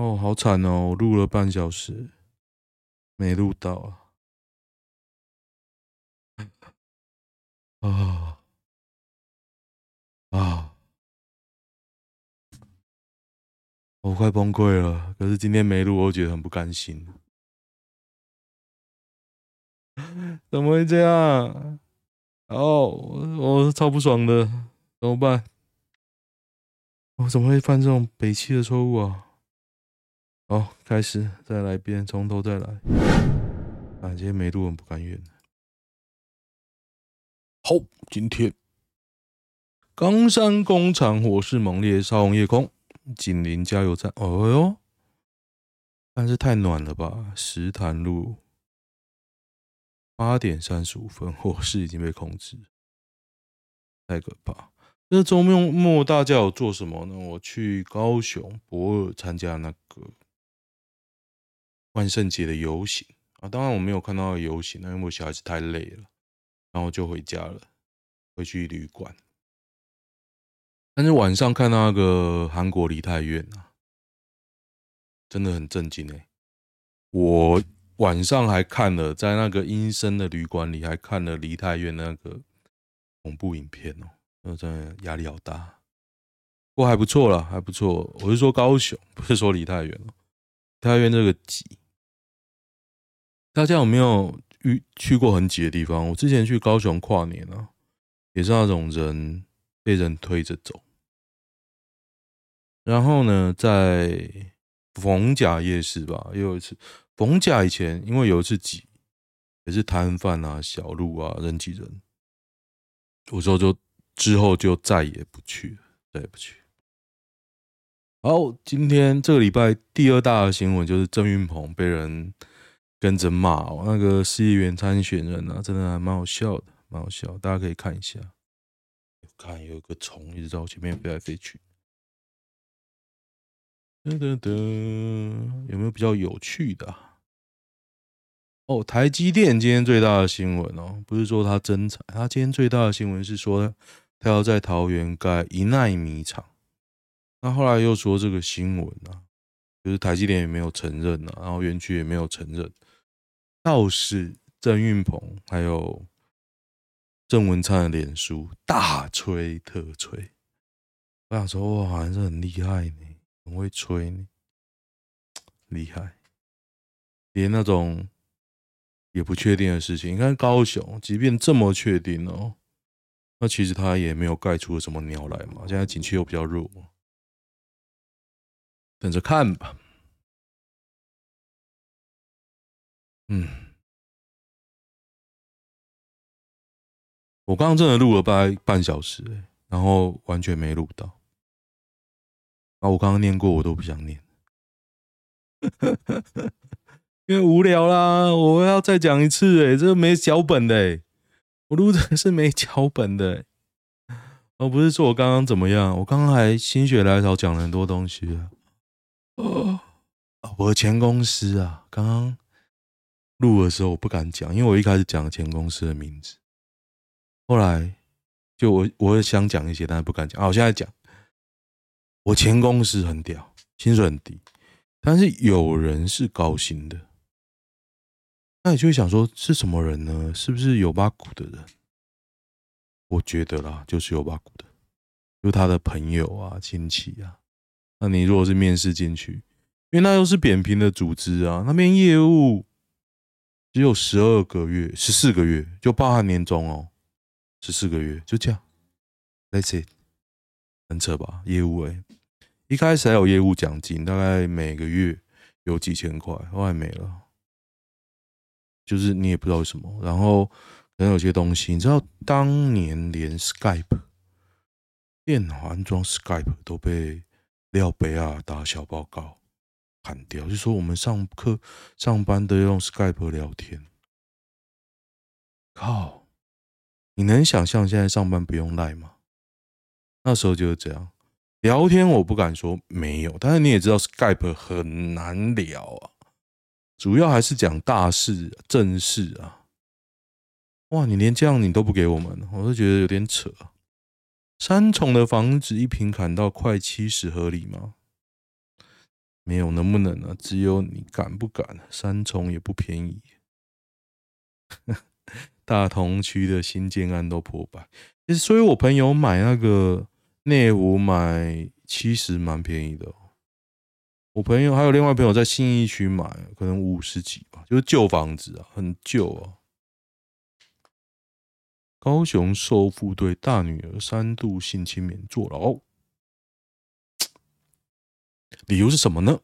哦，好惨哦！我录了半小时，没录到啊！啊啊！我快崩溃了。可是今天没录，我觉得很不甘心。怎么会这样？哦，我超不爽的，怎么办？我怎么会犯这种北七的错误啊？好，开始，再来一遍，从头再来。啊，今天没录，很不甘愿。好，今天冈山工厂火势猛烈，烧红夜空，紧邻加油站。哦哟，但是太暖了吧？石潭路。八点三十五分，火势已经被控制，太可怕。那周末末大家有做什么呢？我去高雄博尔参加那个万圣节的游行啊，当然我没有看到游行，因为我小孩子太累了，然后就回家了，回去旅馆。但是晚上看到那个韩国梨泰院啊，真的很震惊哎，我。晚上还看了，在那个阴森的旅馆里，还看了梨泰院那个恐怖影片哦，那真的压力好大。不过还不错啦，还不错。我是说高雄，不是说梨泰院哦。梨泰院这个挤，大家有没有去去过很挤的地方？我之前去高雄跨年啊，也是那种人被人推着走。然后呢，在逢甲夜市吧，又有一次。逢甲以前，因为有一次挤，也是摊贩啊、小路啊，人挤人。我说就之后就再也不去了，再也不去。好，今天这个礼拜第二大的新闻就是郑云鹏被人跟着骂哦，那个市议员参选人啊，真的还蛮好笑的，蛮好笑，大家可以看一下。看有一个虫一直在我前面飞来飞去。噔噔噔，有没有比较有趣的？哦，台积电今天最大的新闻哦，不是说它增产，它今天最大的新闻是说它要在桃园盖一奈米厂。那后来又说这个新闻啊，就是台积电也没有承认啊，然后园区也没有承认，道士郑运鹏还有郑文灿的脸书大吹特吹。我想说，哇，还是很厉害呢，很会吹呢，厉害，连那种。也不确定的事情，你看高雄，即便这么确定哦，那其实他也没有盖出什么鸟来嘛。现在景气又比较弱，等着看吧。嗯，我刚刚真的录了大概半小时，然后完全没录到。啊，我刚刚念过，我都不想念。因为无聊啦，我要再讲一次哎，这个没脚本的哎，我录的是没脚本的，而不是说我刚刚怎么样，我刚刚还心血来潮讲了很多东西啊。哦，我的前公司啊，刚刚录的时候我不敢讲，因为我一开始讲前公司的名字，后来就我我也想讲一些，但是不敢讲。啊，我现在讲，我前公司很屌，薪水很低，但是有人是高薪的。那你就会想说是什么人呢？是不是有八股的人？我觉得啦，就是有八股的，就他的朋友啊、亲戚啊。那你如果是面试进去，因为那又是扁平的组织啊，那边业务只有十二个月、十四个月，就包含年终哦，十四个月就这样。That's it，很扯吧？业务哎、欸，一开始还有业务奖金，大概每个月有几千块，后来没了。就是你也不知道为什么，然后可能有些东西，你知道，当年连 Skype 电脑安装 Skype 都被廖北亚打小报告砍掉，就说我们上课上班都用 Skype 聊天。靠，你能想象现在上班不用 Line 吗？那时候就是这样聊天，我不敢说没有，但是你也知道 Skype 很难聊啊。主要还是讲大事、正事啊！哇，你连这样你都不给我们，我都觉得有点扯。三重的房子一平砍到快七十，合理吗？没有能不能啊，只有你敢不敢。三重也不便宜，大同区的新建案都破百。其实，所以我朋友买那个内湖买七十蛮便宜的。我朋友还有另外朋友在信义区买，可能五十几吧，就是旧房子啊，很旧啊。高雄受父对大女儿三度性侵免坐牢，理由是什么呢？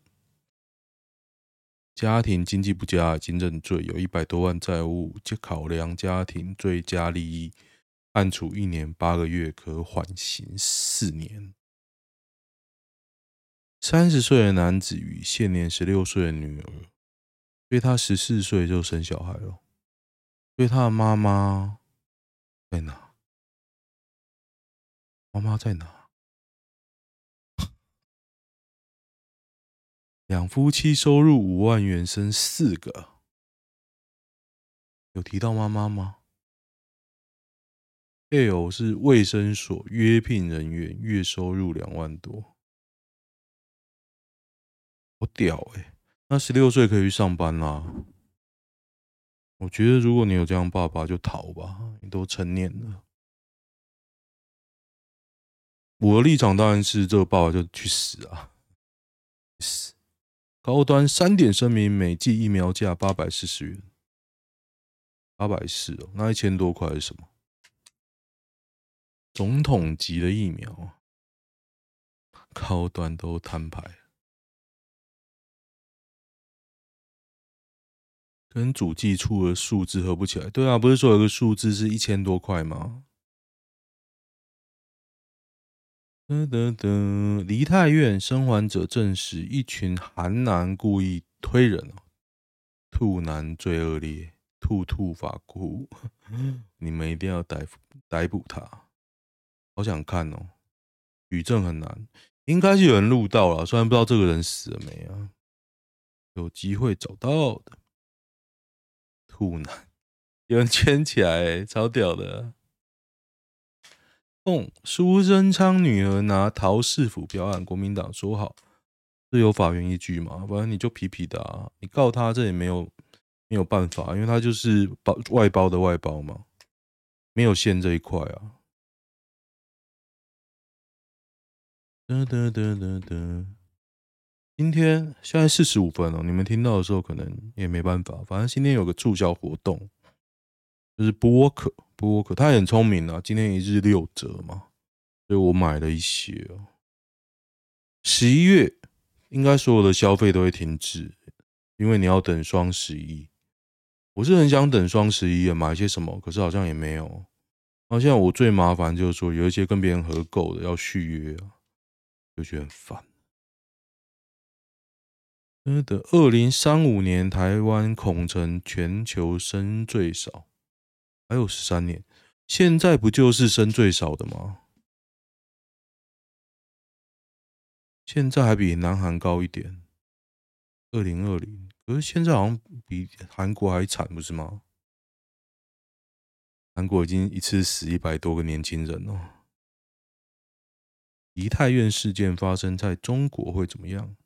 家庭经济不佳，已经认罪，有一百多万债务，就考量家庭最佳利益，判处一年八个月，可缓刑四年。三十岁的男子与现年十六岁的女儿，因为他十四岁就生小孩了，所以他的妈妈在哪？妈妈在哪？两夫妻收入五万元，生四个，有提到妈妈吗？配偶是卫生所约聘人员，月收入两万多。好屌哎、那十六岁可以去上班啦。我觉得如果你有这样爸爸，就逃吧。你都成年了。我的立场当然是这个爸爸就去死啊！高端三点声明：每剂疫苗价八百四十元，八百四哦，那一千多块是什么？总统级的疫苗啊，高端都摊牌。跟主计处的数字合不起来。对啊，不是说有个数字是一千多块吗？噔噔噔，梨泰院生还者证实，一群韩男故意推人哦。兔男最恶劣，兔兔法哭，你们一定要逮捕逮捕他。好想看哦，举证很难，应该是有人录到了，虽然不知道这个人死了没啊，有机会找到的。兔男有人圈起来、超屌的！哦，苏贞昌女儿拿桃市府标案，国民党说好，是有法院依据嘛？反正你就皮皮的啊，你告他这也没有没有办法，因为他就是包外包的外包嘛，没有线这一块啊。哒哒哒哒哒。今天现在四十五分了，你们听到的时候可能也没办法。反正今天有个促销活动，就是播客波克，他很聪明啊。今天一日六折嘛，所以我买了一些哦。十一月应该所有的消费都会停止，因为你要等双十一。我是很想等双十一啊，买一些什么，可是好像也没有。然后现在我最麻烦就是说，有一些跟别人合购的要续约啊，就觉得很烦。的二零三五年，台湾恐成全球生最少，还有十三年，现在不就是生最少的吗？现在还比南韩高一点，二零二零，可是现在好像比韩国还惨，不是吗？韩国已经一次死一百多个年轻人了。梨泰院事件发生在中国会怎么样？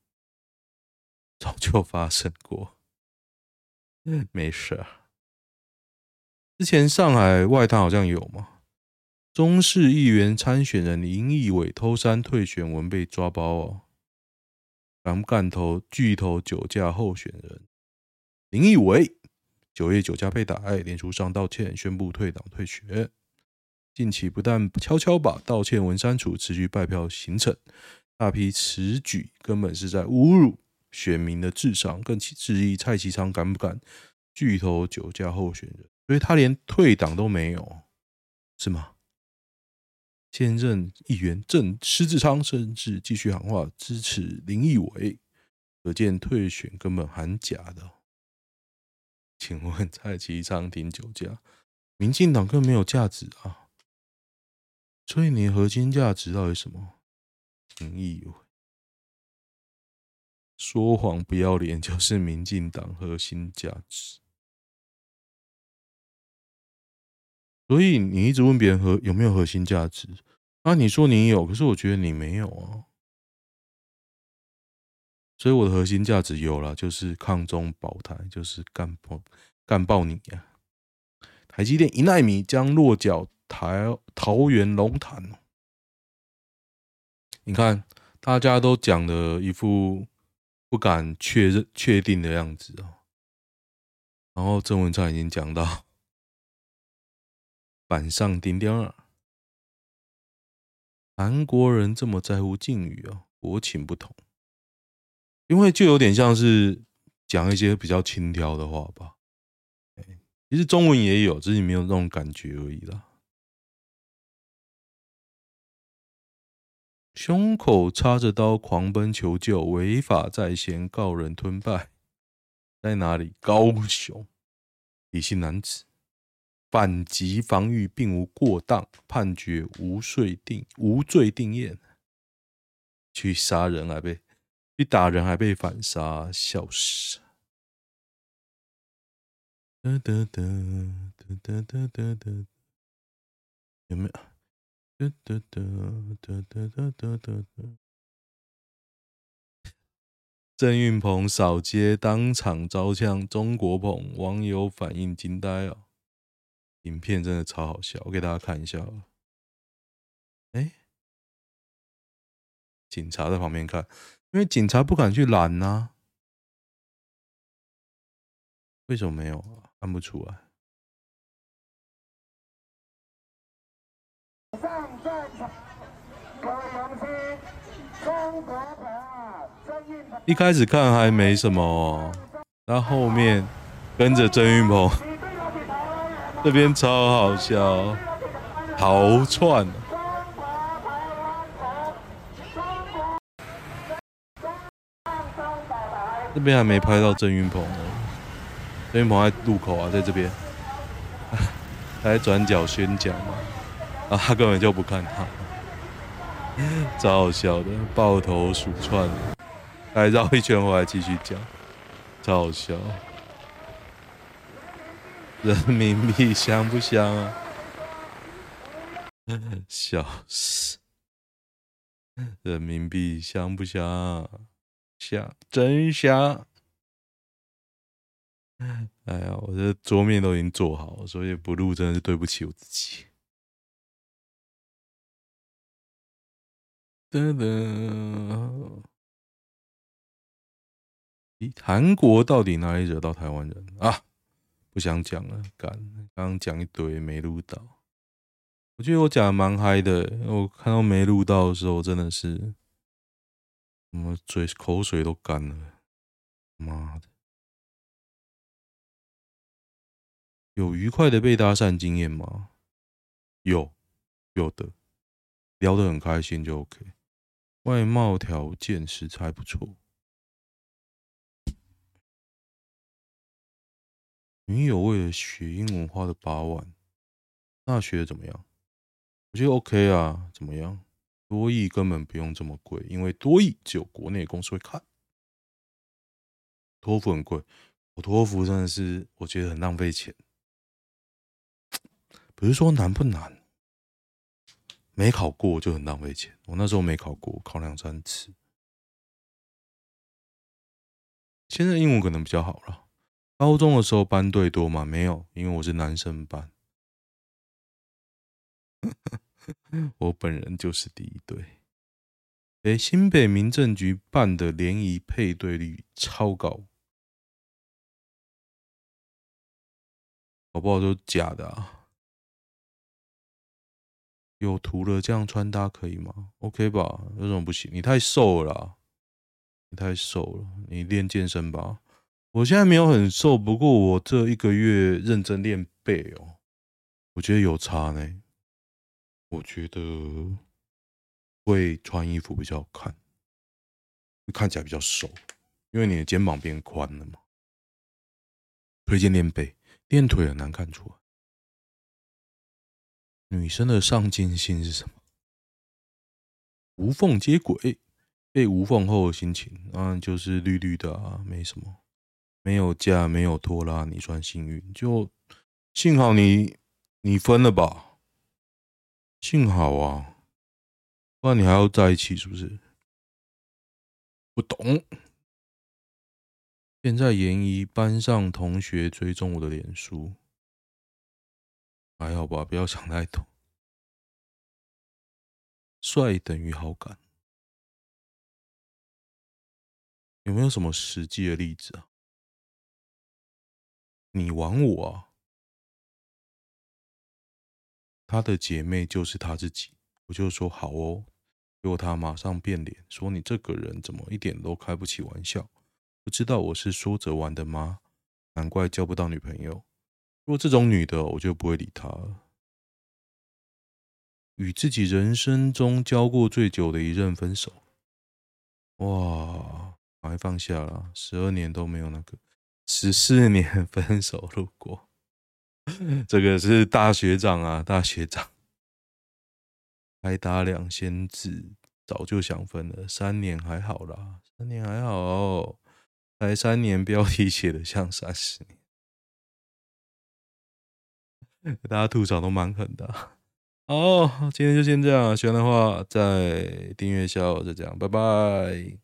早就发生过，没事。之前上海外滩好像有嘛，中市议员参选人林义伟偷删退选文被抓包哦。敢不敢投巨头酒驾候选人林义伟，九月酒驾被打，脸书上道歉，宣布退党退学。近期不但悄悄把道歉文删除，持续拜票行程，大批此举根本是在侮辱。选民的智商，更质疑蔡其昌敢不敢巨头酒驾候选人，所以他连退党都没有，是吗？现任议员郑施智昌甚至继续喊话支持林义伟，可见退选根本喊假的。请问蔡其昌挺酒驾，民进党更没有价值啊！所以你核心价值到底什么？林义伟。说谎不要脸，就是民进党核心价值。所以你一直问别人核有没有核心价值，啊，你说你有，可是我觉得你没有啊。所以我的核心价值有了，就是抗中保台，就是干爆干爆你呀、台积电一奈米将落脚台桃园龙潭，你看大家都讲的一副不敢确认确定的样子哦。然后郑文灿已经讲到板上钉钉了，韩国人这么在乎敬语啊，国情不同。因为就有点像是讲一些比较轻佻的话吧，其实中文也有，只是你没有那种感觉而已啦。胸口插着刀狂奔求救，违法在先告人吞败，在哪里？高雄，李姓男子反击防御并无过当，判决无罪定无罪定谳，去杀人还被。去打人还被反杀，笑死！哒哒哒哒哒哒哒，有没有？哒哒哒哒哒哒哒哒。郑运鹏扫街当场遭呛，中国棚网友反应惊呆哦！影片真的超好笑，我给大家看一下。哎，警察在旁边看。因为警察不敢去拦呐、啊，为什么没有啊？看不出来。一开始看还没什么哦，然后后面跟着郑云鹏，这边超好笑，逃窜。这边还没拍到郑云鹏呢，郑云鹏在路口啊，在这边，还在转角宣讲嘛，啊，他根本就不看他，超好笑的，抱头鼠窜，还绕一圈回来继续讲，超好笑，人民币香不香啊？笑死，人民币香不香？香，真香！哎呀，我这桌面都已经做好了，所以不录真的是对不起我自己。噔噔，咦，韩国到底哪里惹到台湾人啊？不想讲了，干，刚刚讲一堆没录到。我觉得我讲的蛮嗨的，我看到没录到的时候，真的是。我嘴口水都干了，妈的！有愉快的被搭讪经验吗？有，有的，聊得很开心就 OK。外貌条件实在不错。女友为了学英文花了八万，那学的怎么样？我觉得 OK 啊，怎么样？多益根本不用这么贵，因为多益只有国内公司会看。托福很贵，我托福真的是我觉得很浪费钱。不是说难不难，没考过就很浪费钱。我那时候没考过，考两三次。现在英文可能比较好了。高中的时候班队多吗？没有，因为我是男生班。我本人就是第一对。哎，新北民政局办的联谊配对率超高，好不好？都假的啊！有图了，这样穿搭可以吗？OK 吧？有什么不行？你太瘦了，你太瘦了，你练健身吧。我现在没有很瘦，不过我这一个月认真练背哦，我觉得有差呢。我觉得会穿衣服比较好看，看起来比较瘦，因为你的肩膀变宽了嘛。推荐练背，练腿很难看出来。女生的上进心是什么？无缝接轨，被无缝后的心情，当然就是绿绿的啊，没什么，没有架，没有拖拉，你算幸运，就幸好你你分了吧。幸好啊，不然你还要在一起是不是？不懂，现在研一班上同学追踪我的脸书，还好吧，不要想太多。帅等于好感，有没有什么实际的例子啊？你玩我啊？他的姐妹就是他自己，我就说好哦。结果他马上变脸，说你这个人怎么一点都开不起玩笑？不知道我是说着玩的吗？难怪交不到女朋友。如果这种女的，我就不会理她了。与自己人生中交过最久的一任分手，哇，还放下了，十二年都没有那个，十四年分手路过，这个是大学长啊，大学长。还打两千字，早就想分了。三年还好啦，三年还好，才三年，标题写的像三十年，大家吐槽都蛮狠的。好，今天就先这样，喜欢的话再订阅一下，就这样，拜拜。